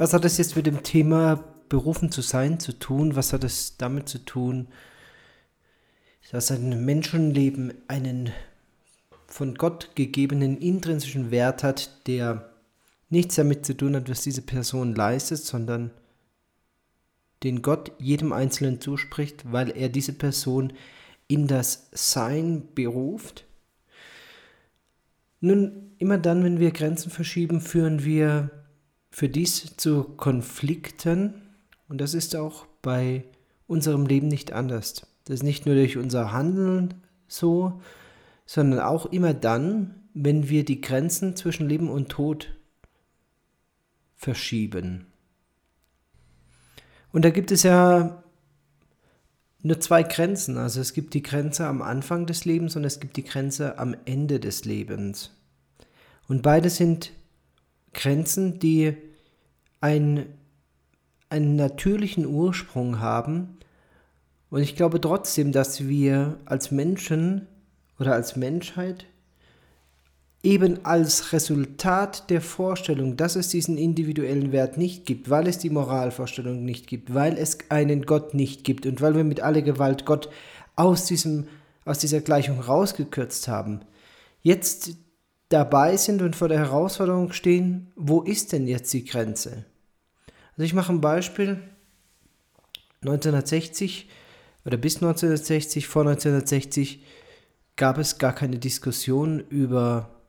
was hat das jetzt mit dem Thema berufen zu sein zu tun? Was hat es damit zu tun, dass ein Menschenleben einen von Gott gegebenen intrinsischen Wert hat, der nichts damit zu tun hat, was diese Person leistet, sondern den Gott jedem Einzelnen zuspricht, weil er diese Person in das Sein beruft. Nun, immer dann, wenn wir Grenzen verschieben, führen wir für dies zu Konflikten und das ist auch bei unserem Leben nicht anders. Das ist nicht nur durch unser Handeln so, sondern auch immer dann, wenn wir die Grenzen zwischen Leben und Tod verschieben. Und da gibt es ja nur zwei Grenzen. Also es gibt die Grenze am Anfang des Lebens und es gibt die Grenze am Ende des Lebens. Und beide sind Grenzen, die ein, einen natürlichen Ursprung haben. Und ich glaube trotzdem, dass wir als Menschen oder als Menschheit eben als Resultat der Vorstellung, dass es diesen individuellen Wert nicht gibt, weil es die Moralvorstellung nicht gibt, weil es einen Gott nicht gibt und weil wir mit aller Gewalt Gott aus, diesem, aus dieser Gleichung rausgekürzt haben, jetzt dabei sind und vor der Herausforderung stehen, wo ist denn jetzt die Grenze? Also ich mache ein Beispiel. 1960 oder bis 1960, vor 1960 gab es gar keine Diskussion über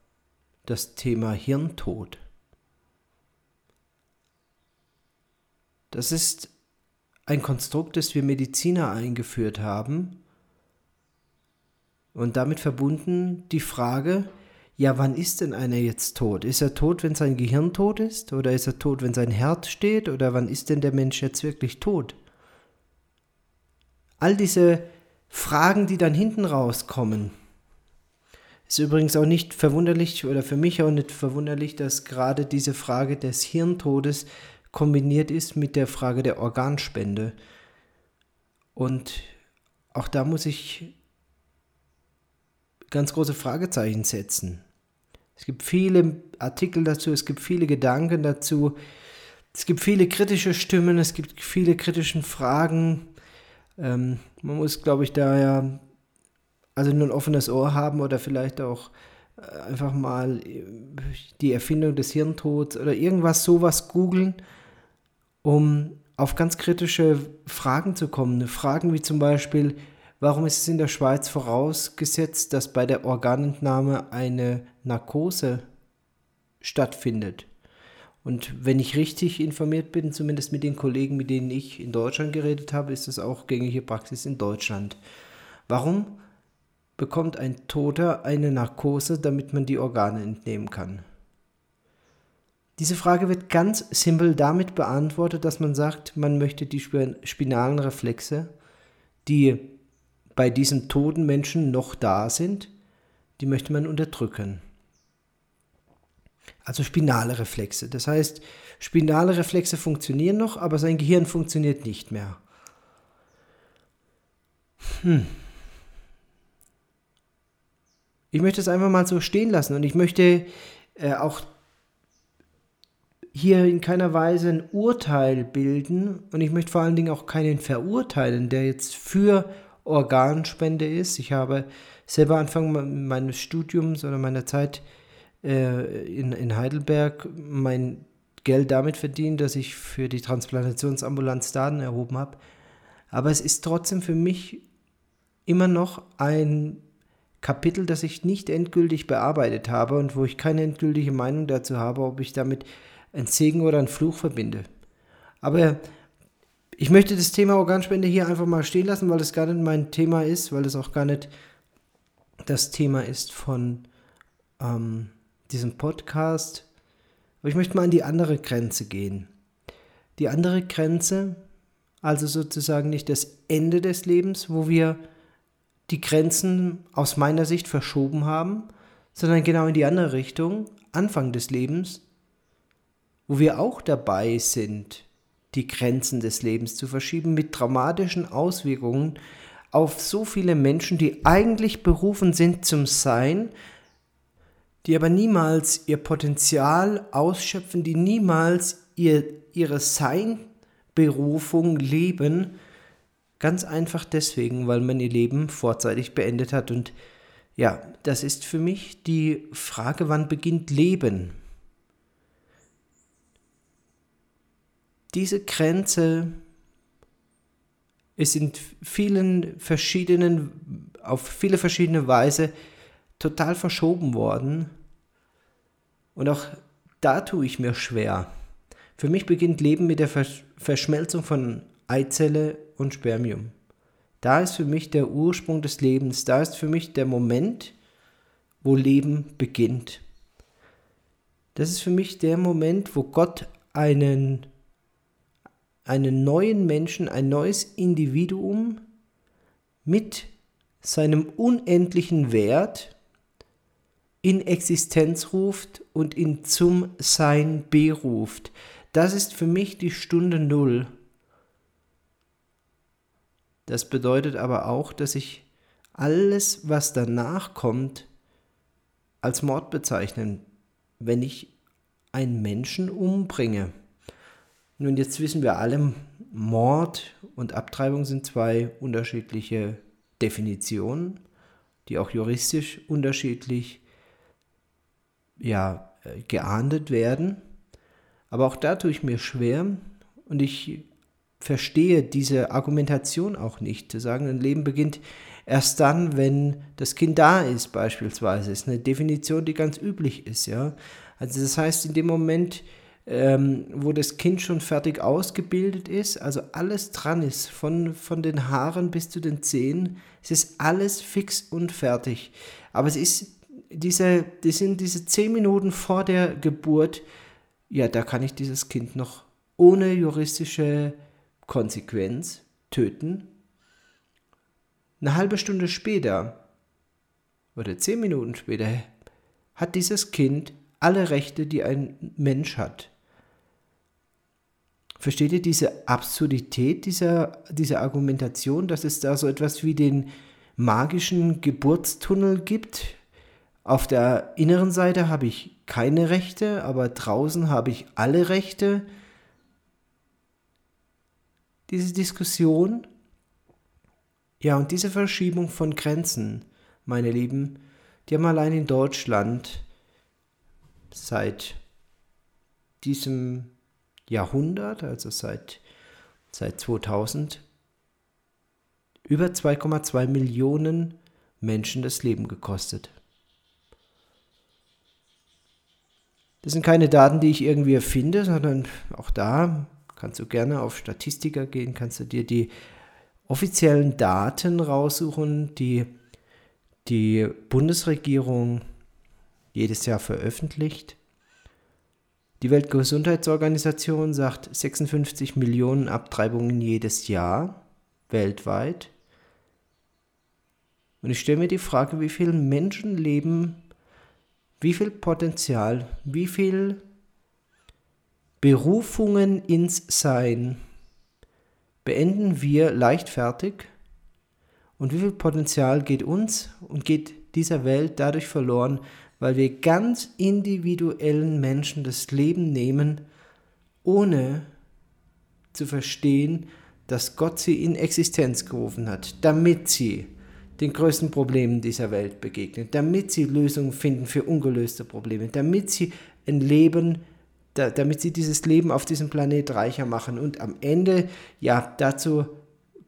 das Thema Hirntod. Das ist ein Konstrukt, das wir Mediziner eingeführt haben und damit verbunden die Frage, ja, wann ist denn einer jetzt tot? Ist er tot, wenn sein Gehirn tot ist? Oder ist er tot, wenn sein Herz steht? Oder wann ist denn der Mensch jetzt wirklich tot? All diese Fragen, die dann hinten rauskommen, ist übrigens auch nicht verwunderlich oder für mich auch nicht verwunderlich, dass gerade diese Frage des Hirntodes kombiniert ist mit der Frage der Organspende. Und auch da muss ich ganz große Fragezeichen setzen. Es gibt viele Artikel dazu, es gibt viele Gedanken dazu, es gibt viele kritische Stimmen, es gibt viele kritische Fragen. Ähm, man muss, glaube ich, da ja also nur ein offenes Ohr haben oder vielleicht auch äh, einfach mal äh, die Erfindung des Hirntods oder irgendwas sowas googeln, um auf ganz kritische Fragen zu kommen. Fragen wie zum Beispiel, warum ist es in der Schweiz vorausgesetzt, dass bei der Organentnahme eine Narkose stattfindet? Und wenn ich richtig informiert bin, zumindest mit den Kollegen, mit denen ich in Deutschland geredet habe, ist das auch gängige Praxis in Deutschland. Warum bekommt ein Toter eine Narkose, damit man die Organe entnehmen kann? Diese Frage wird ganz simpel damit beantwortet, dass man sagt, man möchte die spinalen Reflexe, die bei diesem toten Menschen noch da sind, die möchte man unterdrücken. Also spinale Reflexe. Das heißt, spinale Reflexe funktionieren noch, aber sein Gehirn funktioniert nicht mehr. Hm. Ich möchte es einfach mal so stehen lassen und ich möchte äh, auch hier in keiner Weise ein Urteil bilden und ich möchte vor allen Dingen auch keinen verurteilen, der jetzt für Organspende ist. Ich habe selber Anfang meines Studiums oder meiner Zeit äh, in, in Heidelberg mein Geld damit verdient, dass ich für die Transplantationsambulanz Daten erhoben habe. Aber es ist trotzdem für mich immer noch ein Kapitel, das ich nicht endgültig bearbeitet habe und wo ich keine endgültige Meinung dazu habe, ob ich damit ein Segen oder ein Fluch verbinde. Aber ich möchte das Thema Organspende hier einfach mal stehen lassen, weil es gar nicht mein Thema ist, weil es auch gar nicht das Thema ist von ähm, diesem Podcast. Aber ich möchte mal an die andere Grenze gehen. Die andere Grenze, also sozusagen nicht das Ende des Lebens, wo wir die Grenzen aus meiner Sicht verschoben haben, sondern genau in die andere Richtung, Anfang des Lebens, wo wir auch dabei sind, die Grenzen des Lebens zu verschieben mit dramatischen Auswirkungen auf so viele Menschen, die eigentlich berufen sind zum Sein, die aber niemals ihr Potenzial ausschöpfen, die niemals ihr, ihre Sein-Berufung leben, ganz einfach deswegen, weil man ihr Leben vorzeitig beendet hat. Und ja, das ist für mich die Frage, wann beginnt Leben? Diese Grenze ist in vielen verschiedenen, auf viele verschiedene Weise total verschoben worden. Und auch da tue ich mir schwer. Für mich beginnt Leben mit der Verschmelzung von Eizelle und Spermium. Da ist für mich der Ursprung des Lebens, da ist für mich der Moment, wo Leben beginnt. Das ist für mich der Moment, wo Gott einen, einen neuen Menschen, ein neues Individuum mit seinem unendlichen Wert in Existenz ruft und ihn zum Sein beruft. Das ist für mich die Stunde Null. Das bedeutet aber auch, dass ich alles, was danach kommt, als Mord bezeichnen, wenn ich einen Menschen umbringe. Nun, jetzt wissen wir alle, Mord und Abtreibung sind zwei unterschiedliche Definitionen, die auch juristisch unterschiedlich ja, äh, geahndet werden. Aber auch da tue ich mir schwer und ich verstehe diese Argumentation auch nicht. Zu sagen, ein Leben beginnt erst dann, wenn das Kind da ist, beispielsweise. Das ist eine Definition, die ganz üblich ist, ja. Also das heißt, in dem Moment, ähm, wo das Kind schon fertig ausgebildet ist, also alles dran ist, von, von den Haaren bis zu den Zehen, es ist alles fix und fertig. Aber es ist diese, die sind diese zehn Minuten vor der Geburt, ja, da kann ich dieses Kind noch ohne juristische Konsequenz töten. Eine halbe Stunde später oder zehn Minuten später hat dieses Kind alle Rechte, die ein Mensch hat. Versteht ihr diese Absurdität dieser, dieser Argumentation, dass es da so etwas wie den magischen Geburtstunnel gibt, auf der inneren Seite habe ich keine Rechte, aber draußen habe ich alle Rechte. Diese Diskussion, ja, und diese Verschiebung von Grenzen, meine Lieben, die haben allein in Deutschland seit diesem Jahrhundert, also seit, seit 2000, über 2,2 Millionen Menschen das Leben gekostet. Das sind keine Daten, die ich irgendwie erfinde, sondern auch da kannst du gerne auf Statistiker gehen, kannst du dir die offiziellen Daten raussuchen, die die Bundesregierung jedes Jahr veröffentlicht. Die Weltgesundheitsorganisation sagt 56 Millionen Abtreibungen jedes Jahr weltweit. Und ich stelle mir die Frage, wie viele Menschenleben wie viel Potenzial, wie viel Berufungen ins Sein beenden wir leichtfertig? Und wie viel Potenzial geht uns und geht dieser Welt dadurch verloren, weil wir ganz individuellen Menschen das Leben nehmen, ohne zu verstehen, dass Gott sie in Existenz gerufen hat, damit sie den größten Problemen dieser Welt begegnen, damit sie Lösungen finden für ungelöste Probleme, damit sie ein Leben, da, damit sie dieses Leben auf diesem Planet reicher machen. Und am Ende, ja, dazu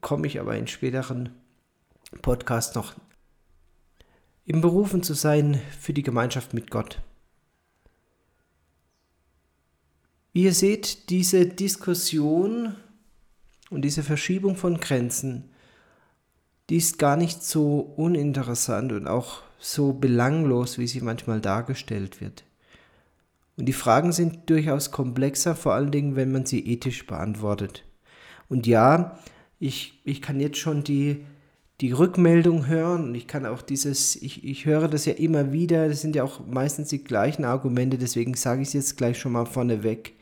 komme ich aber in späteren Podcasts noch, im Berufen zu sein für die Gemeinschaft mit Gott. Wie ihr seht, diese Diskussion und diese Verschiebung von Grenzen die ist gar nicht so uninteressant und auch so belanglos, wie sie manchmal dargestellt wird. Und die Fragen sind durchaus komplexer, vor allen Dingen, wenn man sie ethisch beantwortet. Und ja, ich, ich kann jetzt schon die, die Rückmeldung hören und ich kann auch dieses, ich, ich höre das ja immer wieder, das sind ja auch meistens die gleichen Argumente, deswegen sage ich es jetzt gleich schon mal vorneweg.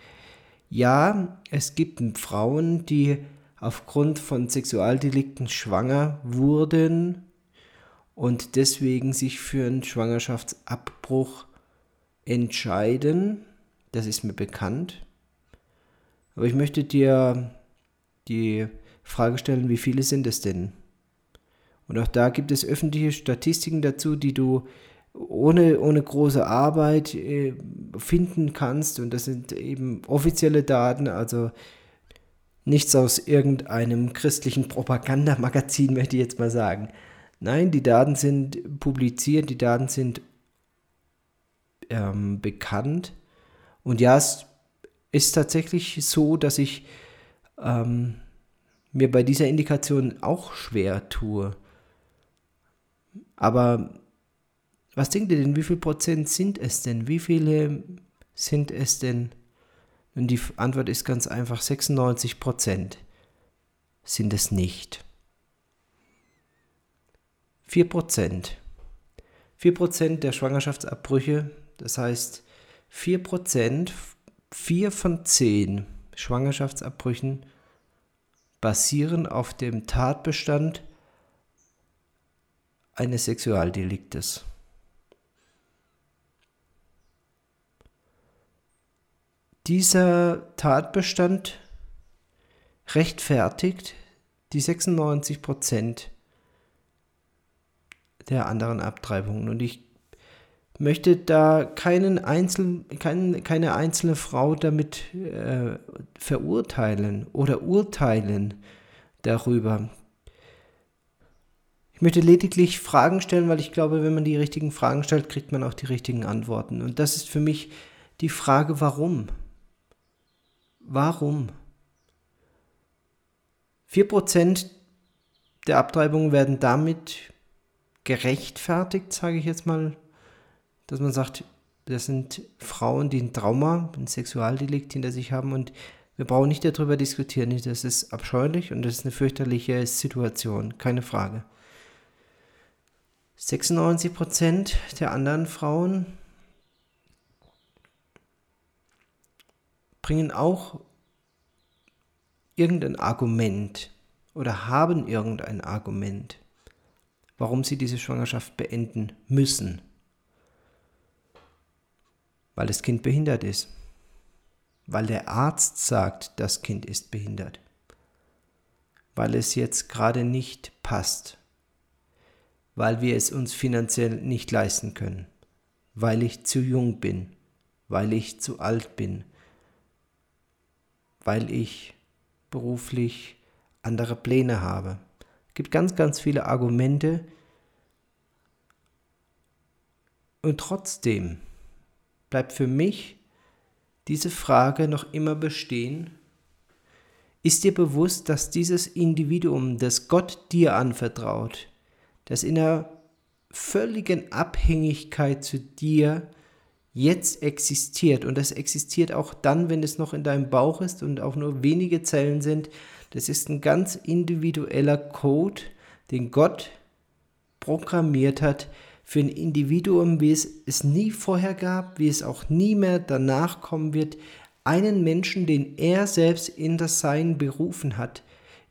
Ja, es gibt Frauen, die aufgrund von Sexualdelikten schwanger wurden und deswegen sich für einen Schwangerschaftsabbruch entscheiden. Das ist mir bekannt. Aber ich möchte dir die Frage stellen, wie viele sind es denn? Und auch da gibt es öffentliche Statistiken dazu, die du ohne, ohne große Arbeit äh, finden kannst. Und das sind eben offizielle Daten, also nichts aus irgendeinem christlichen Propagandamagazin, möchte ich jetzt mal sagen. Nein, die Daten sind publiziert, die Daten sind ähm, bekannt. Und ja, es ist tatsächlich so, dass ich ähm, mir bei dieser Indikation auch schwer tue. Aber was denkt ihr denn, wie viel Prozent sind es denn? Wie viele sind es denn? Und die Antwort ist ganz einfach, 96 Prozent sind es nicht. 4 Prozent. 4 Prozent der Schwangerschaftsabbrüche, das heißt 4 Prozent, 4 von 10 Schwangerschaftsabbrüchen basieren auf dem Tatbestand eines Sexualdeliktes. Dieser Tatbestand rechtfertigt die 96 Prozent der anderen Abtreibungen. Und ich möchte da keinen Einzel, kein, keine einzelne Frau damit äh, verurteilen oder urteilen darüber. Ich möchte lediglich Fragen stellen, weil ich glaube, wenn man die richtigen Fragen stellt, kriegt man auch die richtigen Antworten. Und das ist für mich die Frage, warum? Warum? 4% der Abtreibungen werden damit gerechtfertigt, sage ich jetzt mal, dass man sagt, das sind Frauen, die ein Trauma, ein Sexualdelikt hinter sich haben und wir brauchen nicht darüber diskutieren. Das ist abscheulich und das ist eine fürchterliche Situation, keine Frage. 96% der anderen Frauen bringen auch irgendein Argument oder haben irgendein Argument, warum sie diese Schwangerschaft beenden müssen. Weil das Kind behindert ist. Weil der Arzt sagt, das Kind ist behindert. Weil es jetzt gerade nicht passt weil wir es uns finanziell nicht leisten können, weil ich zu jung bin, weil ich zu alt bin, weil ich beruflich andere Pläne habe. Es gibt ganz, ganz viele Argumente und trotzdem bleibt für mich diese Frage noch immer bestehen. Ist dir bewusst, dass dieses Individuum, das Gott dir anvertraut, das in einer völligen Abhängigkeit zu dir jetzt existiert. Und das existiert auch dann, wenn es noch in deinem Bauch ist und auch nur wenige Zellen sind. Das ist ein ganz individueller Code, den Gott programmiert hat für ein Individuum, wie es es nie vorher gab, wie es auch nie mehr danach kommen wird. Einen Menschen, den er selbst in das Sein berufen hat,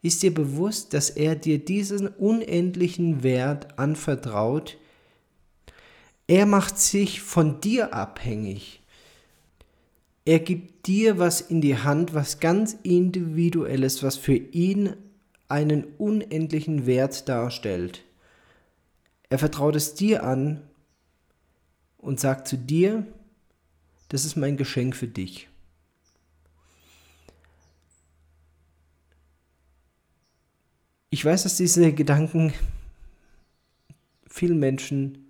ist dir bewusst, dass er dir diesen unendlichen Wert anvertraut? Er macht sich von dir abhängig. Er gibt dir was in die Hand, was ganz individuelles, was für ihn einen unendlichen Wert darstellt. Er vertraut es dir an und sagt zu dir, das ist mein Geschenk für dich. Ich weiß, dass diese Gedanken vielen Menschen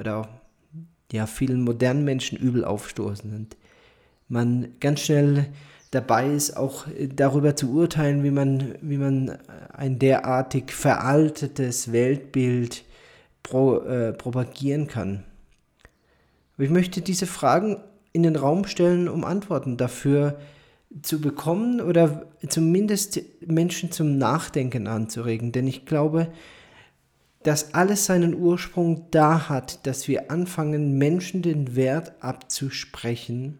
oder ja, vielen modernen Menschen übel aufstoßen und man ganz schnell dabei ist, auch darüber zu urteilen, wie man, wie man ein derartig veraltetes Weltbild pro, äh, propagieren kann. Aber ich möchte diese Fragen in den Raum stellen, um Antworten dafür zu bekommen oder zumindest Menschen zum Nachdenken anzuregen. Denn ich glaube, dass alles seinen Ursprung da hat, dass wir anfangen, Menschen den Wert abzusprechen,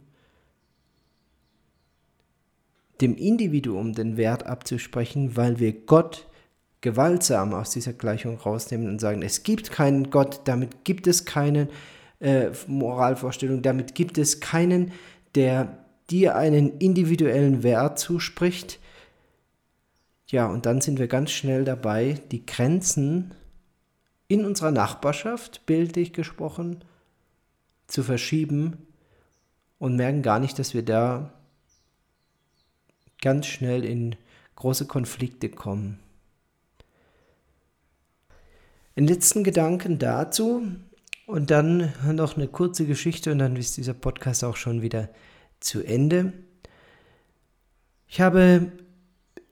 dem Individuum den Wert abzusprechen, weil wir Gott gewaltsam aus dieser Gleichung rausnehmen und sagen, es gibt keinen Gott, damit gibt es keine äh, Moralvorstellung, damit gibt es keinen, der dir einen individuellen Wert zuspricht. Ja, und dann sind wir ganz schnell dabei, die Grenzen in unserer Nachbarschaft, bildlich gesprochen, zu verschieben und merken gar nicht, dass wir da ganz schnell in große Konflikte kommen. Einen letzten Gedanken dazu und dann noch eine kurze Geschichte und dann ist dieser Podcast auch schon wieder zu Ende. Ich habe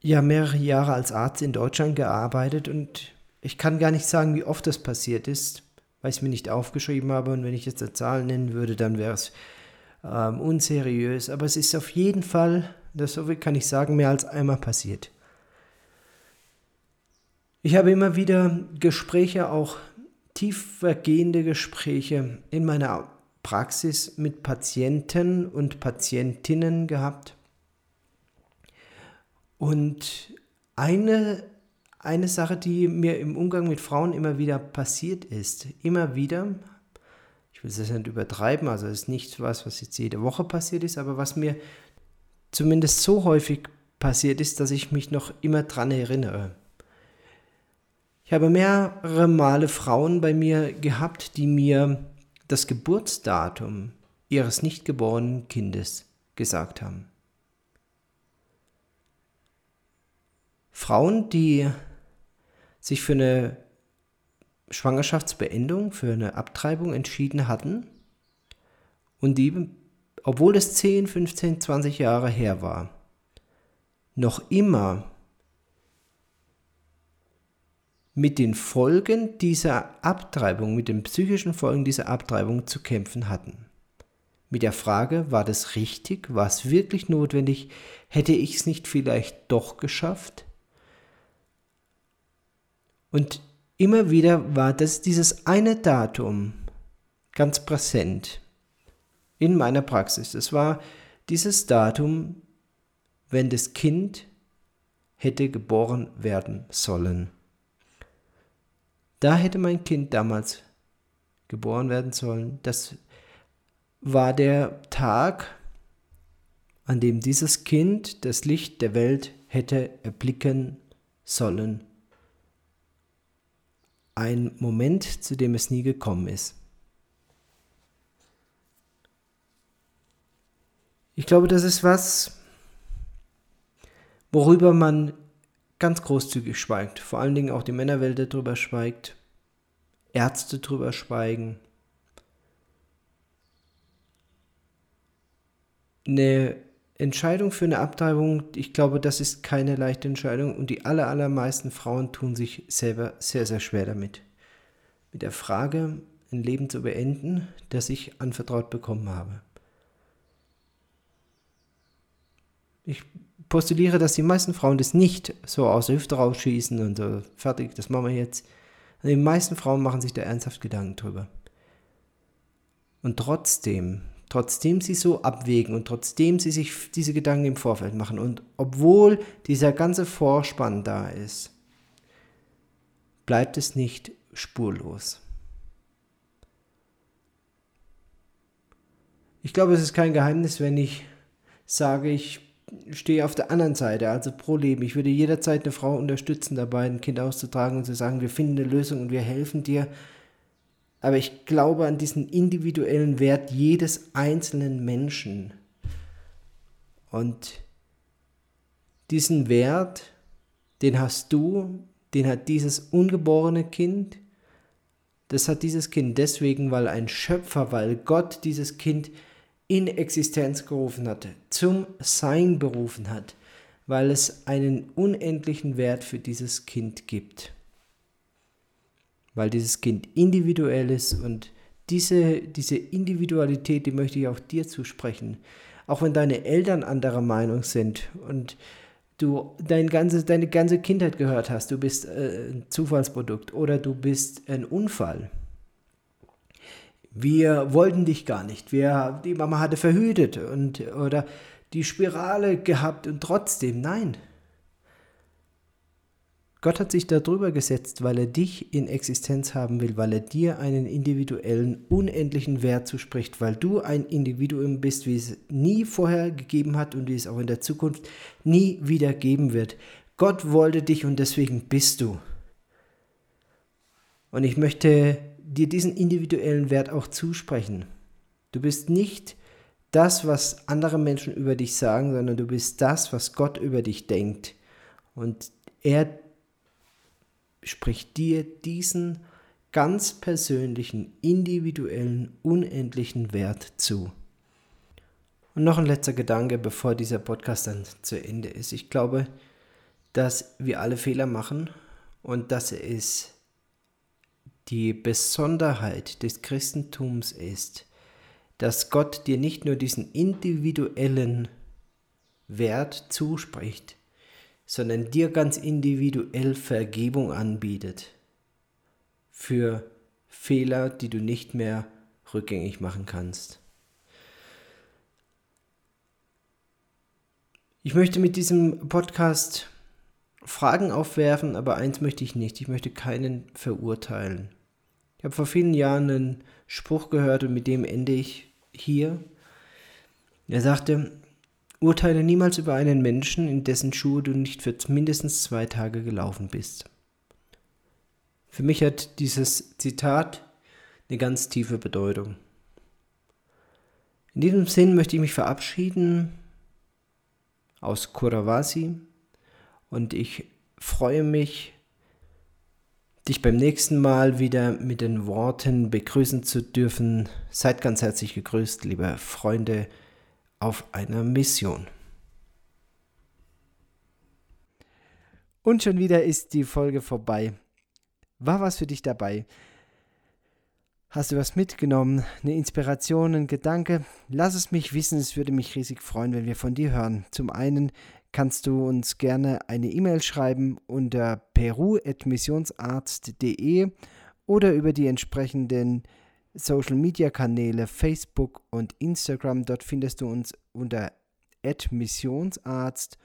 ja mehrere Jahre als Arzt in Deutschland gearbeitet und ich kann gar nicht sagen, wie oft das passiert ist, weil ich es mir nicht aufgeschrieben habe und wenn ich jetzt eine Zahl nennen würde, dann wäre es ähm, unseriös. Aber es ist auf jeden Fall, das so viel kann ich sagen, mehr als einmal passiert. Ich habe immer wieder Gespräche, auch tiefergehende Gespräche in meiner Praxis mit Patienten und Patientinnen gehabt. Und eine, eine Sache, die mir im Umgang mit Frauen immer wieder passiert ist, immer wieder, ich will es nicht übertreiben, also es ist nicht was, was jetzt jede Woche passiert ist, aber was mir zumindest so häufig passiert ist, dass ich mich noch immer dran erinnere. Ich habe mehrere Male Frauen bei mir gehabt, die mir das Geburtsdatum ihres nicht geborenen Kindes gesagt haben. Frauen, die sich für eine Schwangerschaftsbeendung, für eine Abtreibung entschieden hatten und die, obwohl es 10, 15, 20 Jahre her war, noch immer mit den Folgen dieser Abtreibung, mit den psychischen Folgen dieser Abtreibung zu kämpfen hatten. Mit der Frage, war das richtig, war es wirklich notwendig, hätte ich es nicht vielleicht doch geschafft? Und immer wieder war das dieses eine Datum ganz präsent in meiner Praxis. Es war dieses Datum, wenn das Kind hätte geboren werden sollen. Da hätte mein Kind damals geboren werden sollen. Das war der Tag, an dem dieses Kind das Licht der Welt hätte erblicken sollen. Ein Moment, zu dem es nie gekommen ist. Ich glaube, das ist was, worüber man ganz großzügig schweigt. Vor allen Dingen auch die Männerwelt darüber schweigt, Ärzte darüber schweigen. Eine Entscheidung für eine Abtreibung, ich glaube, das ist keine leichte Entscheidung und die aller, allermeisten Frauen tun sich selber sehr, sehr schwer damit. Mit der Frage, ein Leben zu beenden, das ich anvertraut bekommen habe. Ich postuliere, dass die meisten Frauen das nicht so aus der Hüfte rausschießen und so, fertig, das machen wir jetzt. Die meisten Frauen machen sich da ernsthaft Gedanken drüber. Und trotzdem, trotzdem sie so abwägen und trotzdem sie sich diese Gedanken im Vorfeld machen und obwohl dieser ganze Vorspann da ist, bleibt es nicht spurlos. Ich glaube, es ist kein Geheimnis, wenn ich sage, ich stehe auf der anderen Seite, also pro Leben. Ich würde jederzeit eine Frau unterstützen dabei, ein Kind auszutragen und zu sagen, wir finden eine Lösung und wir helfen dir. Aber ich glaube an diesen individuellen Wert jedes einzelnen Menschen. Und diesen Wert, den hast du, den hat dieses ungeborene Kind. Das hat dieses Kind deswegen, weil ein Schöpfer, weil Gott dieses Kind in Existenz gerufen hat, zum Sein berufen hat, weil es einen unendlichen Wert für dieses Kind gibt. Weil dieses Kind individuell ist und diese, diese Individualität, die möchte ich auch dir zusprechen. Auch wenn deine Eltern anderer Meinung sind und du dein ganze, deine ganze Kindheit gehört hast, du bist äh, ein Zufallsprodukt oder du bist ein Unfall wir wollten dich gar nicht, wir, die Mama hatte verhütet und, oder die Spirale gehabt und trotzdem, nein. Gott hat sich darüber gesetzt, weil er dich in Existenz haben will, weil er dir einen individuellen, unendlichen Wert zuspricht, weil du ein Individuum bist, wie es nie vorher gegeben hat und wie es auch in der Zukunft nie wieder geben wird. Gott wollte dich und deswegen bist du. Und ich möchte dir diesen individuellen Wert auch zusprechen. Du bist nicht das, was andere Menschen über dich sagen, sondern du bist das, was Gott über dich denkt. Und er spricht dir diesen ganz persönlichen, individuellen, unendlichen Wert zu. Und noch ein letzter Gedanke, bevor dieser Podcast dann zu Ende ist. Ich glaube, dass wir alle Fehler machen und dass es die Besonderheit des Christentums ist, dass Gott dir nicht nur diesen individuellen Wert zuspricht, sondern dir ganz individuell Vergebung anbietet für Fehler, die du nicht mehr rückgängig machen kannst. Ich möchte mit diesem Podcast Fragen aufwerfen, aber eins möchte ich nicht. Ich möchte keinen verurteilen. Ich habe vor vielen Jahren einen Spruch gehört und mit dem ende ich hier. Er sagte, Urteile niemals über einen Menschen, in dessen Schuhe du nicht für mindestens zwei Tage gelaufen bist. Für mich hat dieses Zitat eine ganz tiefe Bedeutung. In diesem Sinn möchte ich mich verabschieden aus Kuravasi und ich freue mich, dich beim nächsten Mal wieder mit den Worten begrüßen zu dürfen. Seid ganz herzlich gegrüßt, liebe Freunde auf einer Mission. Und schon wieder ist die Folge vorbei. War was für dich dabei? Hast du was mitgenommen? Eine Inspiration, ein Gedanke? Lass es mich wissen, es würde mich riesig freuen, wenn wir von dir hören. Zum einen kannst du uns gerne eine E-Mail schreiben unter peru.missionsarzt.de oder über die entsprechenden Social Media Kanäle Facebook und Instagram. Dort findest du uns unter Missionsarzt.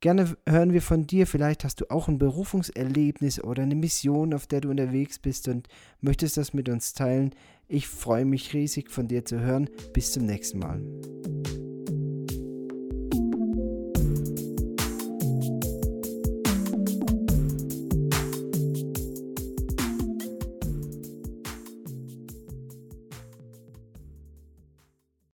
Gerne hören wir von dir. Vielleicht hast du auch ein Berufungserlebnis oder eine Mission, auf der du unterwegs bist und möchtest das mit uns teilen. Ich freue mich riesig von dir zu hören. Bis zum nächsten Mal.